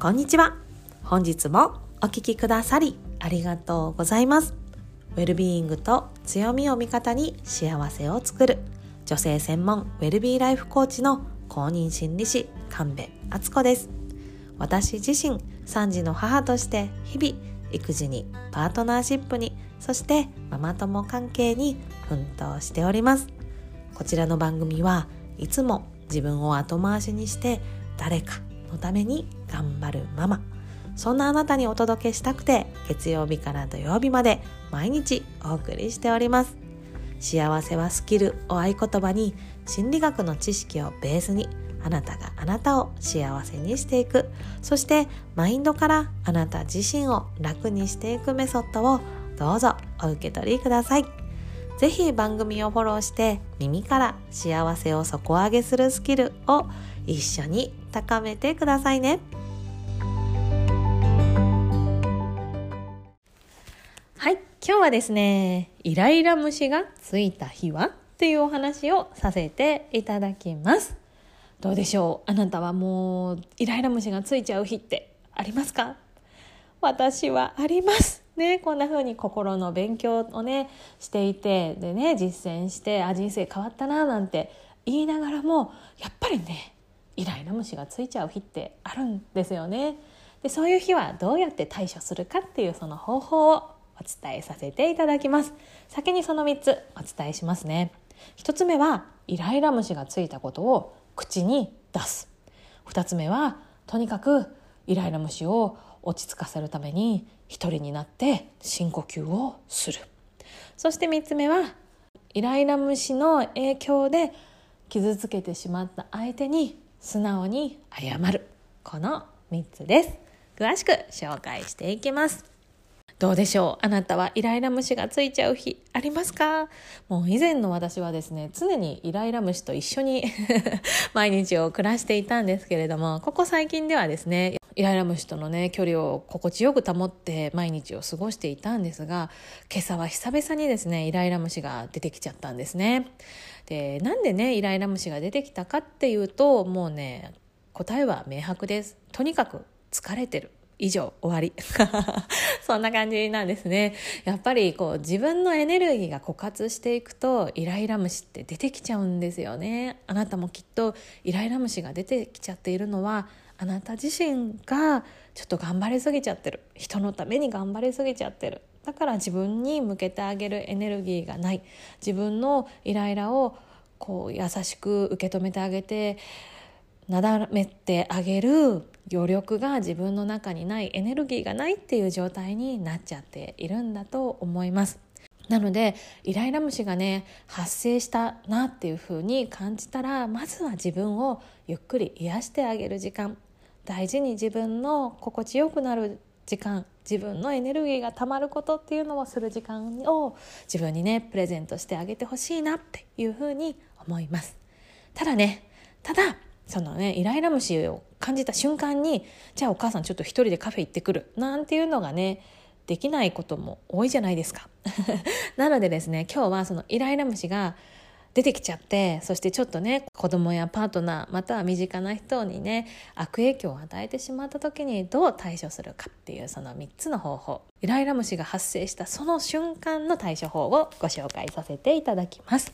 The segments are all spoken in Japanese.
こんにちは。本日もお聞きくださりありがとうございます。ウェルビーイングと強みを味方に幸せを作る女性専門ウェルビーライフコーチの公認心理師神戸敦子です。私自身3児の母として日々育児にパートナーシップにそしてママ友関係に奮闘しております。こちらの番組はいつも自分を後回しにして誰かのために頑張るママ。そんなあなたにお届けしたくて月曜日から土曜日まで毎日お送りしております。幸せはスキルを合言葉に心理学の知識をベースにあなたがあなたを幸せにしていく。そしてマインドからあなた自身を楽にしていくメソッドをどうぞお受け取りください。ぜひ番組をフォローして耳から幸せを底上げするスキルを一緒に高めてくださいね。はい、今日はですね、イライラ虫がついた日はっていうお話をさせていただきます。どうでしょう？あなたはもうイライラ虫がついちゃう日ってありますか？私はあります。ね、こんな風に心の勉強をねしていてでね実践してあ人生変わったななんて言いながらもやっぱりねイライラ虫がついちゃう日ってあるんですよね。でそういう日はどうやって対処するかっていうその方法をお伝えさせていただきます。先にその3つお伝えしますね。1つ目はイライラ虫がついたことを口に出す。2つ目はとにかくイライラ虫を落ち着かせるために一人になって深呼吸をするそして3つ目はイライラ虫の影響で傷つけてしまった相手に素直に謝る。この3つです。詳しく紹介していきます。どうでしょう？あなたはイライラ虫がついちゃう日ありますか？もう以前の私はですね常にイライラ虫と一緒に 毎日を暮らしていたんですけれどもここ最近ではですねイライラ虫とのね距離を心地よく保って毎日を過ごしていたんですが今朝は久々にですねイライラ虫が出てきちゃったんですね。でなんでねイライラ虫が出てきたかっていうともうね答えは明白です。とにかく疲れてる。以上終わり。そんな感じなんですね。やっぱりこう自分のエネルギーが枯渇していくとイライラ虫って出てきちゃうんですよね。あなたもきっとイライラ虫が出てきちゃっているのはあなた自身がちょっと頑張りすぎちゃってる人のために頑張りすぎちゃってる。だから自分に向けてあげるエネルギーがない。自分のイライラをこう優しく受け止めてあげてなだめてあげる余力が自分の中にないエネルギーがないっていう状態になっちゃっているんだと思います。なのでイライラ虫がね発生したなっていうふうに感じたらまずは自分をゆっくり癒してあげる時間。大事に自分の心地よくなる時間自分のエネルギーがたまることっていうのをする時間を自分にねプレゼントしてあげてほしいなっていうふうに思います。ただねただそのねイライラ虫を感じた瞬間にじゃあお母さんちょっと一人でカフェ行ってくるなんていうのがねできないことも多いじゃないですか。なのでですね今日はそのイライラ虫が出てきちゃってそしてちょっとね子供やパートナーまたは身近な人にね悪影響を与えてしまった時にどう対処するかっていうその3つの方法イライラ虫が発生したその瞬間の対処法をご紹介させていただきます。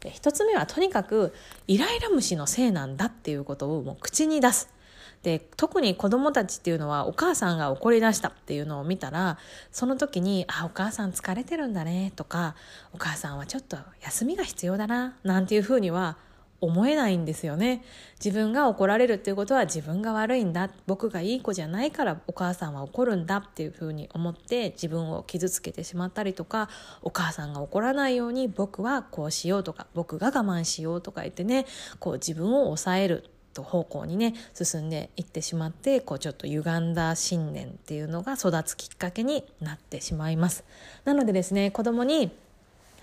で1つ目はとにかくイライラ虫のせいなんだっていうことをもう口に出す。で特に子供たちっていうのはお母さんが怒り出したっていうのを見たらその時に「あお母さん疲れてるんだね」とか「お母さんはちょっと休みが必要だな」なんていうふうには思えないんですよね。自分が怒られるっていうことは自分が悪いんだ僕がいい子じゃないからお母さんは怒るんだっていうふうに思って自分を傷つけてしまったりとかお母さんが怒らないように僕はこうしようとか僕が我慢しようとか言ってねこう自分を抑える。と方向にね進んでいってしまってこうちょっと歪んだ信念っていうのが育つきっかけになってしまいます。なのでですね子供に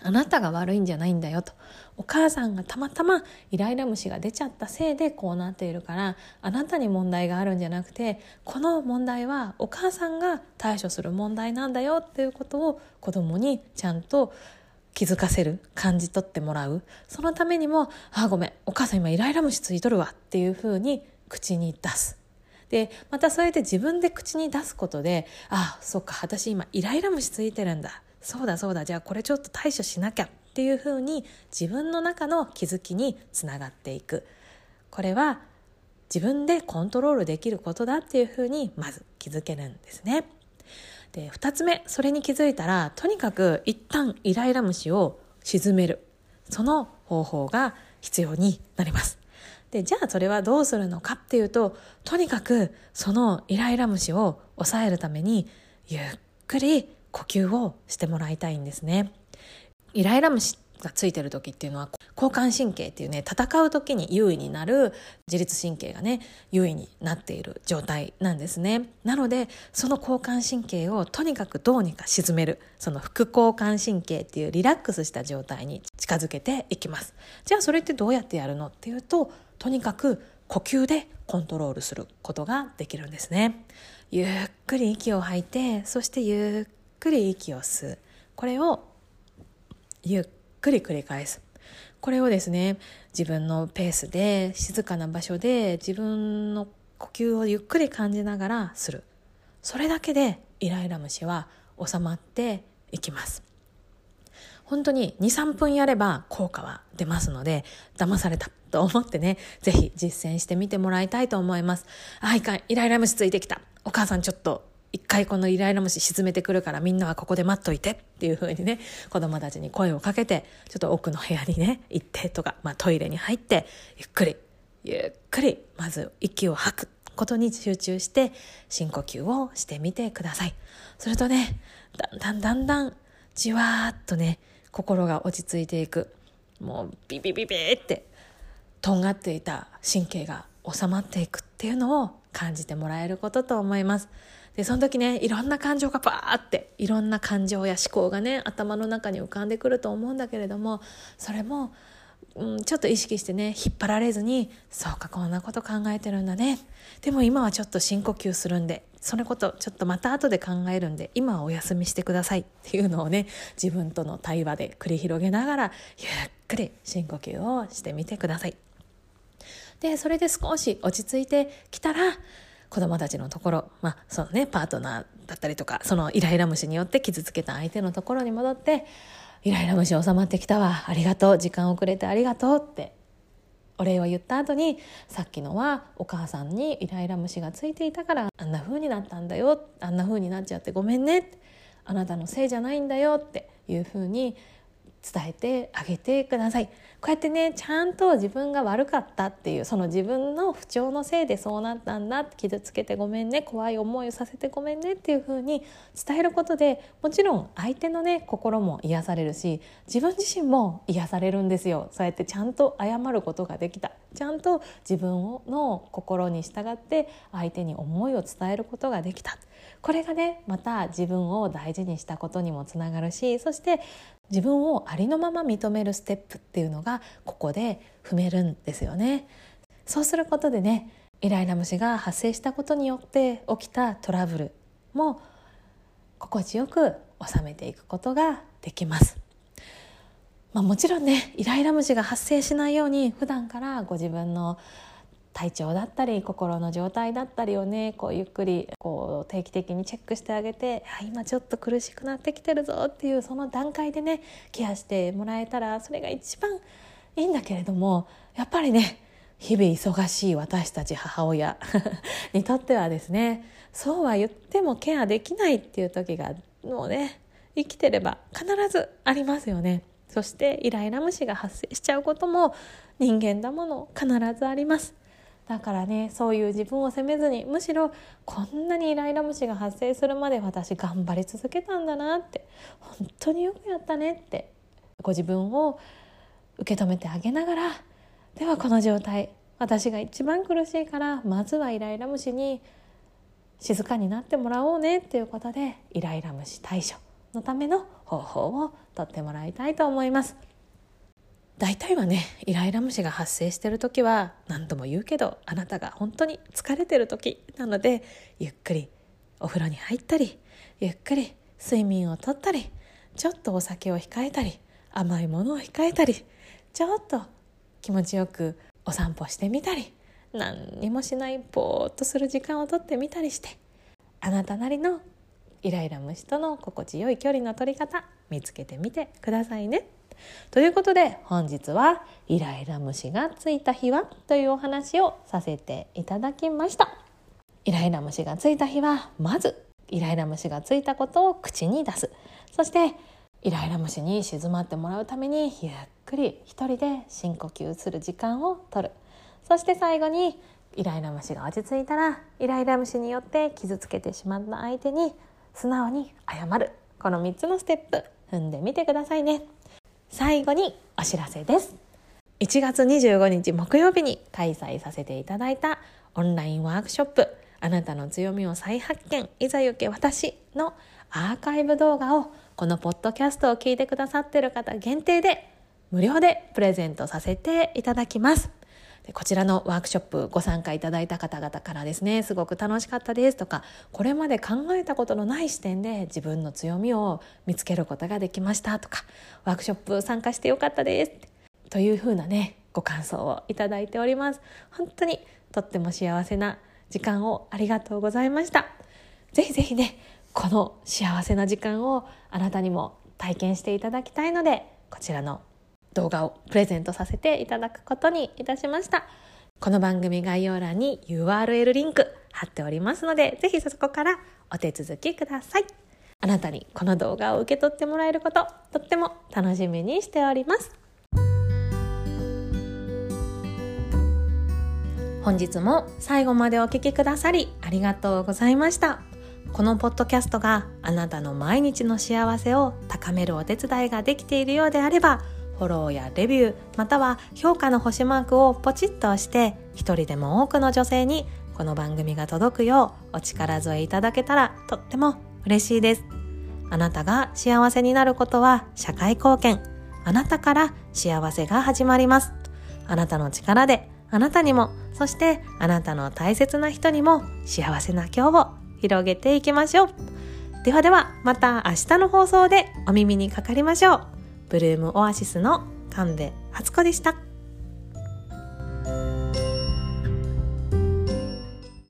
あなたが悪いんじゃないんだよと。お母さんがたまたまイライラ虫が出ちゃったせいでこうなっているからあなたに問題があるんじゃなくてこの問題はお母さんが対処する問題なんだよっていうことを子供にちゃんと気づかせる感じ取ってもらう。そのためにも「あごめんお母さん今イライラ虫ついとるわ」っていうふうに口に出す。でまたそうやって自分で口に出すことであそっか私今イライラ虫ついてるんだ。そうだそうだじゃあこれちょっと対処しなきゃっていうふうに自分の中の気づきにつながっていく。これは自分でコントロールできることだっていうふうにまず気づけるんですね。で2つ目それに気づいたらとにかく一旦イライラ虫を沈めるその方法が必要になります。でじゃあそれはどうするのかっていうととにかくそのイライラ虫を抑えるためにゆっくり呼吸をしてもらいたいんですね。イライラ虫っがついてる時っていうのは交感神経っていうね戦う時に優位になる自律神経がね優位になっている状態なんですね。なのでその交感神経をとにかくどうにか沈めるその副交感神経っていうリラックスした状態に近づけていきます。じゃあそれってどうやってやるのっていうととにかく呼吸でコントロールすることができるんですね。ゆっくり息を吐いてそしてゆっくり息を吸う。これをゆっくり繰り返す。これをですね自分のペースで静かな場所で自分の呼吸をゆっくり感じながらする。それだけでイライラ虫は収まっていきます。本当に23分やれば効果は出ますので騙されたと思ってね是非実践してみてもらいたいと思います。あいかんイライラ虫ついてきた。お母さんちょっと一回このイライラ虫沈めてくるからみんなはここで待っといてっていう風にね子供たちに声をかけてちょっと奥の部屋にね行ってとか、まあ、トイレに入ってゆっくりゆっくりまず息を吐くことに集中して深呼吸をしてみてくださいするとねだんだんだんだんじわーっとね心が落ち着いていくもうビビビビってとんがっていた神経が収まっていくっていうのを感じてもらえることと思います。で、その時ね、いろんな感情がバーって、いろんな感情や思考がね、頭の中に浮かんでくると思うんだけれども、それも、うん、ちょっと意識してね、引っ張られずに、そうか、こんなこと考えてるんだね。でも今はちょっと深呼吸するんで、そのことちょっとまた後で考えるんで、今はお休みしてくださいっていうのをね、自分との対話で繰り広げながら、ゆっくり深呼吸をしてみてください。で、それで少し落ち着いてきたら、子供たちのところ、まあ、そのね、パートナーだったりとか、そのイライラ虫によって傷つけた相手のところに戻って、イライラ虫収まってきたわ。ありがとう。時間遅れてありがとうってお礼を言った後にさっきのはお母さんにイライラ虫がついていたからあんな風になったんだよあんな風になっちゃってごめんねあなたのせいじゃないんだよっていう風に伝えてあげてください。こうやってねちゃんと自分が悪かったっていうその自分の不調のせいでそうなったんだ傷つけてごめんね怖い思いをさせてごめんねっていう風に伝えることでもちろん相手のね心も癒されるし自分自身も癒されるんですよ。そうやってちゃんと謝ることができた。ちゃんと自分の心に従って相手に思いを伝えることができたこれがねまた自分を大事にしたことにもつながるしそして自分をありのまま認めるステップっていうのがここで踏めるんですよね。そうすることでねイライラ虫が発生したことによって起きたトラブルも心地よく収めていくことができます。まあ、もちろんねイライラ虫が発生しないように普段からご自分の体調だったり心の状態だったりをねこうゆっくりこう定期的にチェックしてあげて今ちょっと苦しくなってきてるぞっていうその段階でねケアしてもらえたらそれが一番いいんだけれどもやっぱりね日々忙しい私たち母親 にとってはですねそうは言ってもケアできないっていう時がもうね生きてれば必ずありますよね。そしてイライラ虫が発生しちゃうことも人間だもの必ずあります。だからねそういう自分を責めずにむしろこんなにイライラ虫が発生するまで私頑張り続けたんだなって本当によくやったねってご自分を受け止めてあげながらではこの状態私が一番苦しいからまずはイライラ虫に静かになってもらおうねっていうことでイライラ虫対処のための方法をとってもらいたいと思います。大体はねイライラ虫が発生してる時は何度も言うけどあなたが本当に疲れてる時なのでゆっくりお風呂に入ったりゆっくり睡眠をとったりちょっとお酒を控えたり甘いものを控えたりちょっと気持ちよくお散歩してみたり何にもしないぼーっとする時間をとってみたりしてあなたなりのイライラ虫との心地よい距離の取り方見つけてみてくださいね。ということで本日はイライラ虫がついた日はというお話をさせていただきました。イライラ虫がついた日はまずイライラ虫がついたことを口に出す。そしてイライラ虫に静まってもらうためにゆっくり一人で深呼吸する時間をとる。そして最後にイライラ虫が落ち着いたらイライラ虫によって傷つけてしまった相手に素直に謝る。この3つのステップ踏んでみてくださいね。最後にお知らせです。1月25日木曜日に開催させていただいたオンラインワークショップあなたの強みを再発見いざ行け私のアーカイブ動画をこのポッドキャストを聞いてくださってる方限定で無料でプレゼントさせていただきます。こちらのワークショップご参加いただいた方々からですねすごく楽しかったですとかこれまで考えたことのない視点で自分の強みを見つけることができましたとかワークショップ参加してよかったですというふうなねご感想をいただいております。本当にとっても幸せな時間をありがとうございました。ぜひぜひねこの幸せな時間をあなたにも体験していただきたいのでこちらの動画をプレゼントさせていただくことにいたしました。この番組概要欄に URL リンク貼っておりますので、ぜひそこからお手続きください。あなたにこの動画を受け取ってもらえること、とっても楽しみにしております。本日も最後までお聴きくださりありがとうございました。このポッドキャストがあなたの毎日の幸せを高めるお手伝いができているようであれば、フォローやレビューまたは評価の星マークをポチッと押して一人でも多くの女性にこの番組が届くようお力添えいただけたらとっても嬉しいですあなたが幸せになることは社会貢献あなたから幸せが始まりますあなたの力であなたにもそしてあなたの大切な人にも幸せな今日を広げていきましょうではではまた明日の放送でお耳にかかりましょう。ブルームオアシスの神戸初子でした。